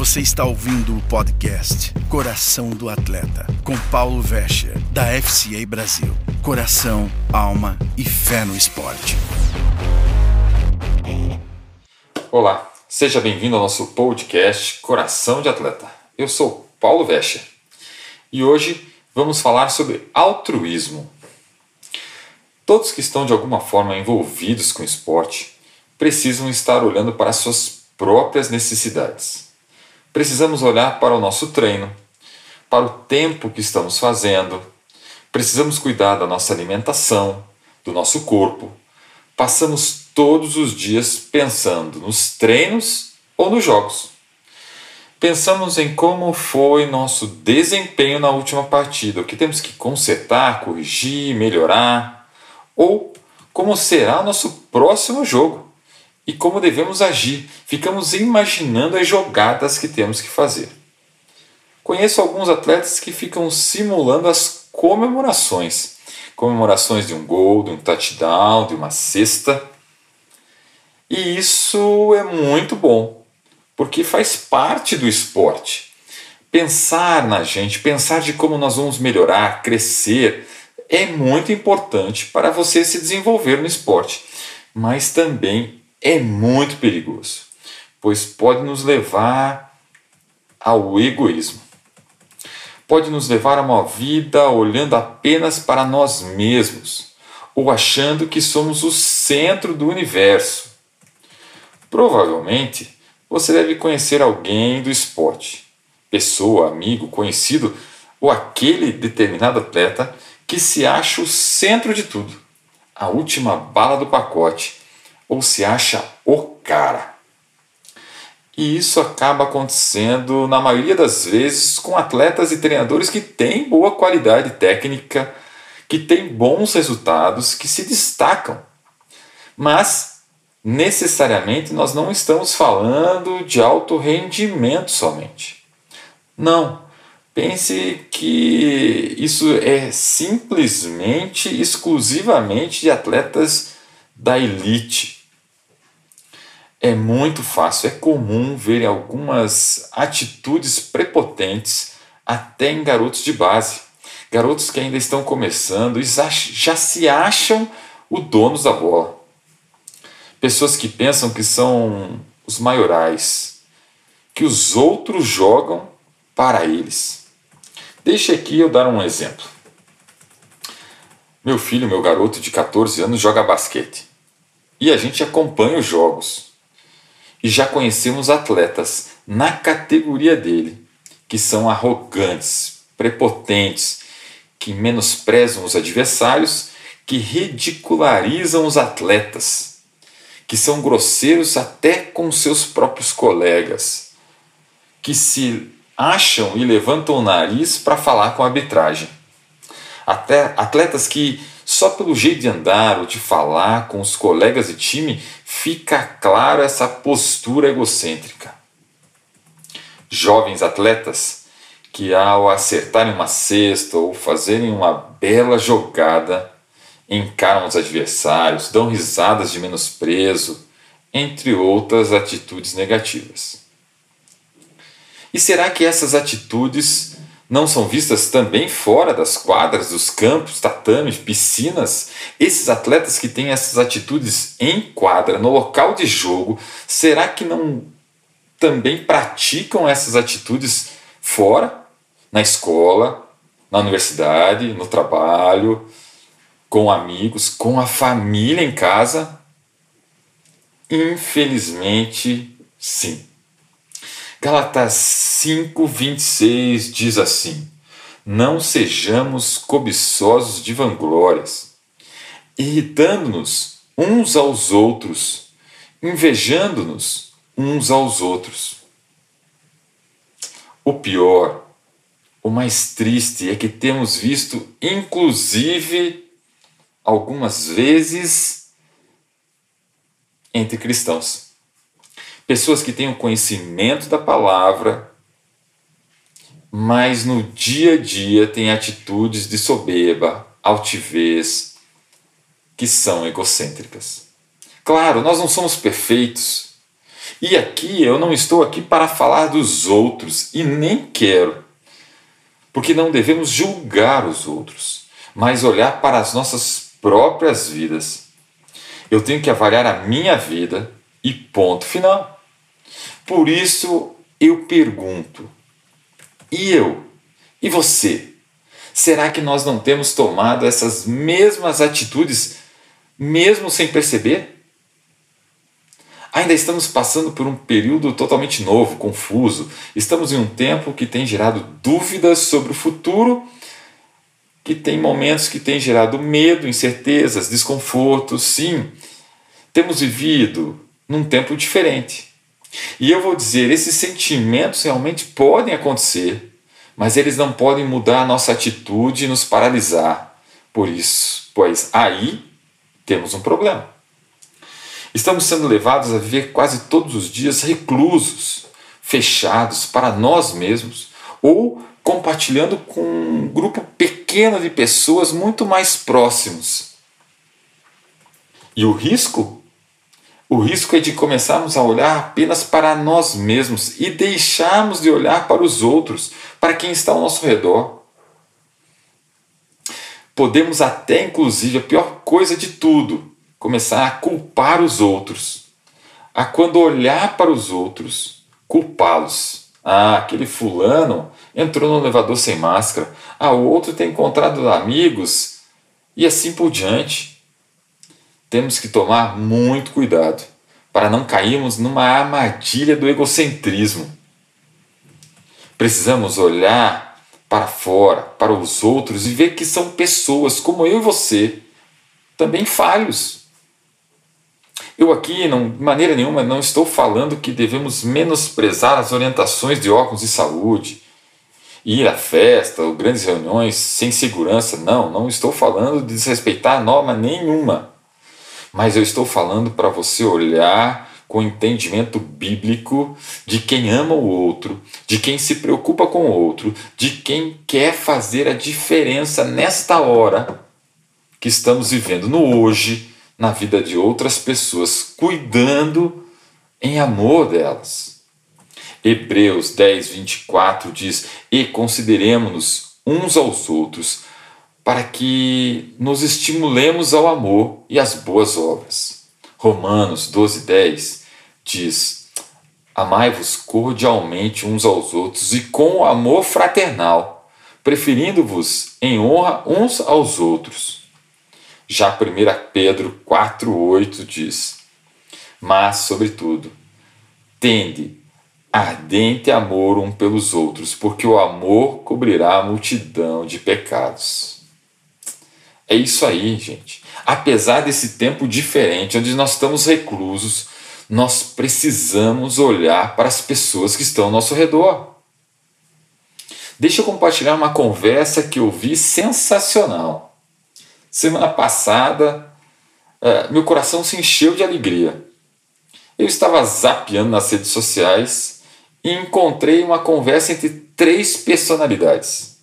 Você está ouvindo o podcast Coração do Atleta, com Paulo Vescher, da FCA Brasil. Coração, alma e fé no esporte. Olá, seja bem-vindo ao nosso podcast Coração de Atleta. Eu sou Paulo Vescher e hoje vamos falar sobre altruísmo. Todos que estão de alguma forma envolvidos com esporte precisam estar olhando para suas próprias necessidades. Precisamos olhar para o nosso treino, para o tempo que estamos fazendo, precisamos cuidar da nossa alimentação, do nosso corpo. Passamos todos os dias pensando nos treinos ou nos jogos. Pensamos em como foi nosso desempenho na última partida, o que temos que consertar, corrigir, melhorar, ou como será nosso próximo jogo e como devemos agir. Ficamos imaginando as jogadas que temos que fazer. Conheço alguns atletas que ficam simulando as comemorações comemorações de um gol, de um touchdown, de uma cesta. E isso é muito bom, porque faz parte do esporte. Pensar na gente, pensar de como nós vamos melhorar, crescer, é muito importante para você se desenvolver no esporte, mas também é muito perigoso, pois pode nos levar ao egoísmo. Pode nos levar a uma vida olhando apenas para nós mesmos ou achando que somos o centro do universo. Provavelmente você deve conhecer alguém do esporte, pessoa, amigo, conhecido ou aquele determinado atleta que se acha o centro de tudo, a última bala do pacote ou se acha o cara. E isso acaba acontecendo, na maioria das vezes, com atletas e treinadores que têm boa qualidade técnica, que têm bons resultados, que se destacam. Mas, necessariamente, nós não estamos falando de alto rendimento somente. Não. Pense que isso é simplesmente, exclusivamente de atletas da elite é muito fácil, é comum ver algumas atitudes prepotentes até em garotos de base. Garotos que ainda estão começando e já se acham o donos da bola. Pessoas que pensam que são os maiorais, que os outros jogam para eles. Deixe aqui eu dar um exemplo. Meu filho, meu garoto de 14 anos, joga basquete. E a gente acompanha os jogos e já conhecemos atletas na categoria dele que são arrogantes, prepotentes, que menosprezam os adversários, que ridicularizam os atletas, que são grosseiros até com seus próprios colegas, que se acham e levantam o nariz para falar com a arbitragem. Até atletas que só pelo jeito de andar ou de falar com os colegas de time fica claro essa postura egocêntrica. Jovens atletas que, ao acertarem uma cesta ou fazerem uma bela jogada, encaram os adversários, dão risadas de menosprezo, entre outras atitudes negativas. E será que essas atitudes não são vistas também fora das quadras, dos campos, tatames, piscinas? Esses atletas que têm essas atitudes em quadra, no local de jogo, será que não também praticam essas atitudes fora, na escola, na universidade, no trabalho, com amigos, com a família em casa? Infelizmente, sim. Galatas 5:26 diz assim: Não sejamos cobiçosos de vanglórias, irritando-nos uns aos outros, invejando-nos uns aos outros. O pior, o mais triste é que temos visto, inclusive, algumas vezes, entre cristãos pessoas que têm o conhecimento da palavra, mas no dia a dia têm atitudes de soberba, altivez, que são egocêntricas. Claro, nós não somos perfeitos E aqui eu não estou aqui para falar dos outros e nem quero, porque não devemos julgar os outros, mas olhar para as nossas próprias vidas. Eu tenho que avaliar a minha vida e ponto final. Por isso eu pergunto: e eu? E você? Será que nós não temos tomado essas mesmas atitudes, mesmo sem perceber? Ainda estamos passando por um período totalmente novo, confuso. Estamos em um tempo que tem gerado dúvidas sobre o futuro, que tem momentos que tem gerado medo, incertezas, desconfortos. Sim, temos vivido num tempo diferente. E eu vou dizer, esses sentimentos realmente podem acontecer, mas eles não podem mudar a nossa atitude e nos paralisar. Por isso, pois aí temos um problema. Estamos sendo levados a viver quase todos os dias reclusos, fechados para nós mesmos ou compartilhando com um grupo pequeno de pessoas muito mais próximos. E o risco o risco é de começarmos a olhar apenas para nós mesmos e deixarmos de olhar para os outros, para quem está ao nosso redor. Podemos até, inclusive, a pior coisa de tudo, começar a culpar os outros. A quando olhar para os outros, culpá-los. Ah, aquele fulano entrou no elevador sem máscara. Ah, o outro tem encontrado amigos e assim por diante temos que tomar muito cuidado para não cairmos numa armadilha do egocentrismo. Precisamos olhar para fora, para os outros e ver que são pessoas como eu e você, também falhos. Eu aqui, não, de maneira nenhuma, não estou falando que devemos menosprezar as orientações de órgãos de saúde, ir à festa ou grandes reuniões sem segurança. Não, não estou falando de desrespeitar norma nenhuma mas eu estou falando para você olhar com entendimento bíblico de quem ama o outro, de quem se preocupa com o outro, de quem quer fazer a diferença nesta hora que estamos vivendo, no hoje, na vida de outras pessoas, cuidando em amor delas. Hebreus 10, 24 diz: E consideremos-nos uns aos outros para que nos estimulemos ao amor e às boas obras. Romanos 12:10 diz: Amai-vos cordialmente uns aos outros e com amor fraternal, preferindo-vos em honra uns aos outros. Já 1 Pedro 4:8 diz: Mas, sobretudo, tende ardente amor um pelos outros, porque o amor cobrirá a multidão de pecados. É isso aí, gente. Apesar desse tempo diferente, onde nós estamos reclusos, nós precisamos olhar para as pessoas que estão ao nosso redor. Deixa eu compartilhar uma conversa que eu vi sensacional. Semana passada, é, meu coração se encheu de alegria. Eu estava zapeando nas redes sociais e encontrei uma conversa entre três personalidades.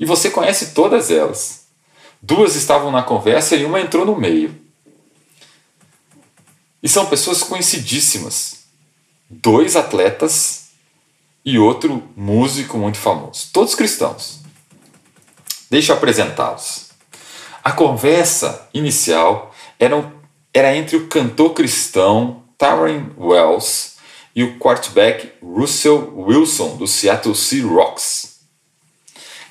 E você conhece todas elas. Duas estavam na conversa e uma entrou no meio. E são pessoas conhecidíssimas. Dois atletas e outro músico muito famoso. Todos cristãos. Deixa eu apresentá-los. A conversa inicial era, era entre o cantor cristão Tyrone Wells e o quarterback Russell Wilson do Seattle Seahawks.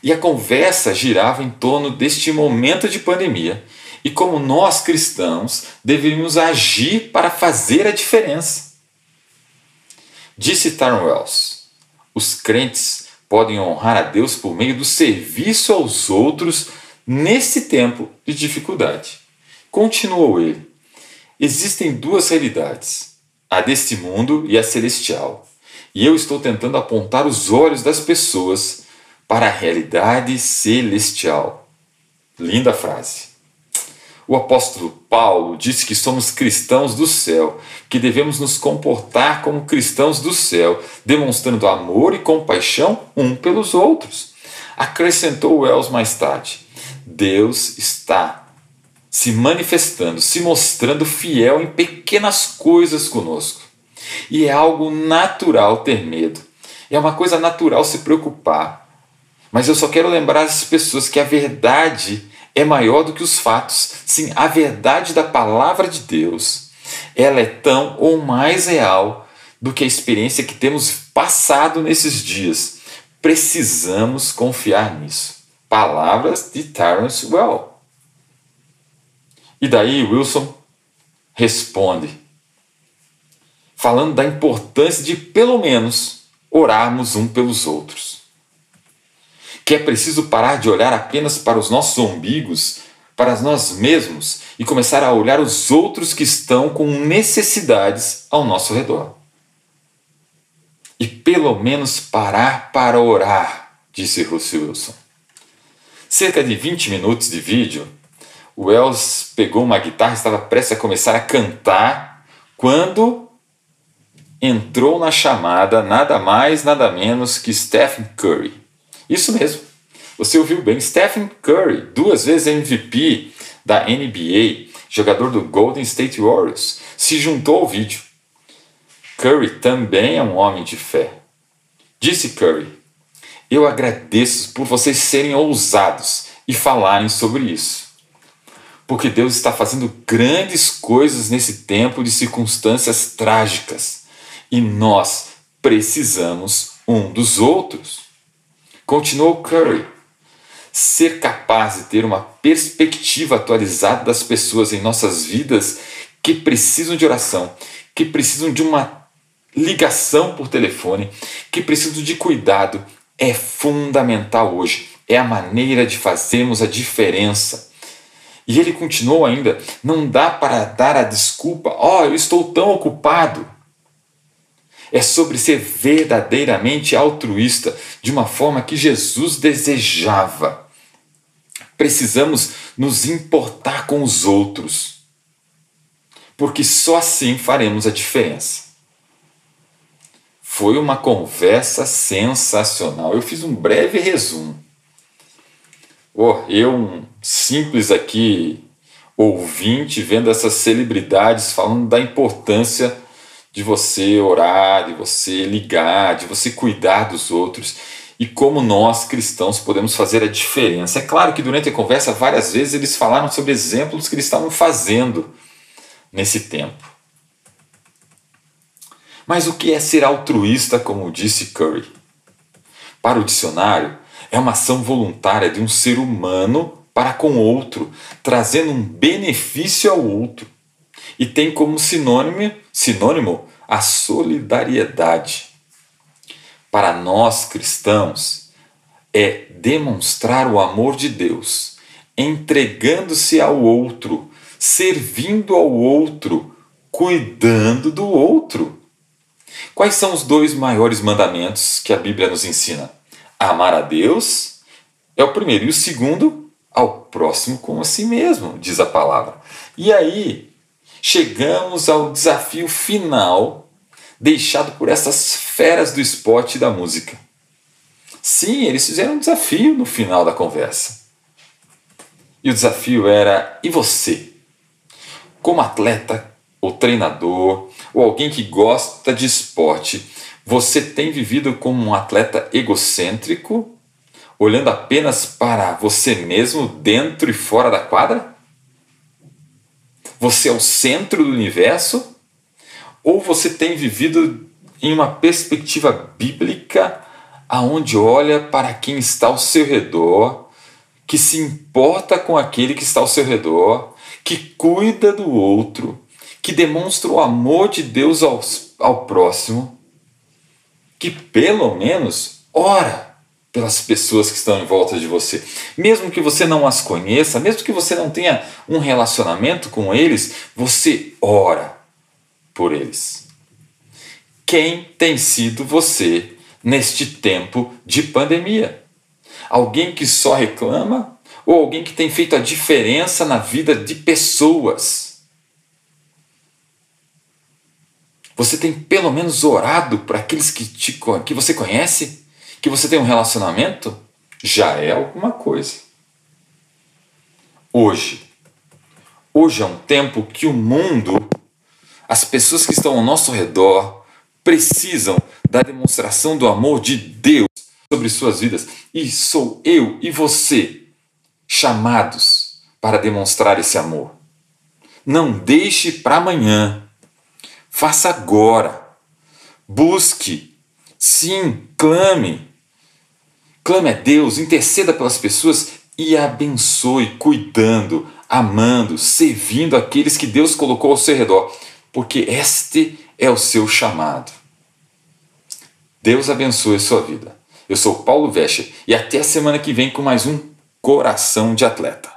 E a conversa girava em torno deste momento de pandemia e como nós cristãos deveríamos agir para fazer a diferença. Disse Tarn Wells: os crentes podem honrar a Deus por meio do serviço aos outros nesse tempo de dificuldade. Continuou ele: existem duas realidades, a deste mundo e a celestial. E eu estou tentando apontar os olhos das pessoas para a realidade celestial. Linda frase. O apóstolo Paulo disse que somos cristãos do céu, que devemos nos comportar como cristãos do céu, demonstrando amor e compaixão um pelos outros. Acrescentou Wells mais tarde: Deus está se manifestando, se mostrando fiel em pequenas coisas conosco. E é algo natural ter medo. É uma coisa natural se preocupar. Mas eu só quero lembrar as pessoas que a verdade é maior do que os fatos. Sim, a verdade da palavra de Deus, ela é tão ou mais real do que a experiência que temos passado nesses dias. Precisamos confiar nisso. Palavras de Terence Well. E daí Wilson responde, falando da importância de, pelo menos, orarmos um pelos outros. Que é preciso parar de olhar apenas para os nossos umbigos, para nós mesmos e começar a olhar os outros que estão com necessidades ao nosso redor. E pelo menos parar para orar, disse Russell Wilson. Cerca de 20 minutos de vídeo o Wells pegou uma guitarra, estava prestes a começar a cantar, quando entrou na chamada nada mais, nada menos que Stephen Curry. Isso mesmo, você ouviu bem, Stephen Curry, duas vezes MVP da NBA, jogador do Golden State Warriors, se juntou ao vídeo. Curry também é um homem de fé. Disse Curry: Eu agradeço por vocês serem ousados e falarem sobre isso porque Deus está fazendo grandes coisas nesse tempo de circunstâncias trágicas e nós precisamos um dos outros. Continuou Curry. Ser capaz de ter uma perspectiva atualizada das pessoas em nossas vidas que precisam de oração, que precisam de uma ligação por telefone, que precisam de cuidado, é fundamental hoje. É a maneira de fazermos a diferença. E ele continuou ainda: não dá para dar a desculpa, ó, oh, eu estou tão ocupado. É sobre ser verdadeiramente altruísta, de uma forma que Jesus desejava. Precisamos nos importar com os outros, porque só assim faremos a diferença. Foi uma conversa sensacional. Eu fiz um breve resumo. Oh, eu, um simples aqui ouvinte, vendo essas celebridades falando da importância de você orar, de você ligar, de você cuidar dos outros e como nós cristãos podemos fazer a diferença. É claro que durante a conversa, várias vezes, eles falaram sobre exemplos que eles estavam fazendo nesse tempo. Mas o que é ser altruísta, como disse Curry? Para o dicionário, é uma ação voluntária de um ser humano para com outro, trazendo um benefício ao outro. E tem como sinônimo, sinônimo a solidariedade. Para nós cristãos, é demonstrar o amor de Deus, entregando-se ao outro, servindo ao outro, cuidando do outro. Quais são os dois maiores mandamentos que a Bíblia nos ensina? Amar a Deus é o primeiro, e o segundo, ao próximo como a si mesmo, diz a palavra. E aí, chegamos ao desafio final deixado por essas feras do esporte e da música. Sim, eles fizeram um desafio no final da conversa. E o desafio era: e você? Como atleta, ou treinador, ou alguém que gosta de esporte, você tem vivido como um atleta egocêntrico, olhando apenas para você mesmo dentro e fora da quadra? Você é o centro do universo? Ou você tem vivido em uma perspectiva bíblica aonde olha para quem está ao seu redor, que se importa com aquele que está ao seu redor, que cuida do outro, que demonstra o amor de Deus ao, ao próximo que pelo menos ora pelas pessoas que estão em volta de você. Mesmo que você não as conheça, mesmo que você não tenha um relacionamento com eles, você ora por eles. Quem tem sido você neste tempo de pandemia? Alguém que só reclama ou alguém que tem feito a diferença na vida de pessoas? Você tem pelo menos orado para aqueles que, te, que você conhece? Que você tem um relacionamento? Já é alguma coisa. Hoje. Hoje é um tempo que o mundo As pessoas que estão ao nosso redor precisam da demonstração do amor de Deus sobre suas vidas. E sou eu e você chamados para demonstrar esse amor. Não deixe para amanhã. Faça agora. Busque. Sim, clame. Clame a Deus, interceda pelas pessoas e abençoe, cuidando, amando, servindo aqueles que Deus colocou ao seu redor, porque este é o seu chamado. Deus abençoe a sua vida. Eu sou Paulo Vescher e até a semana que vem com mais um Coração de Atleta.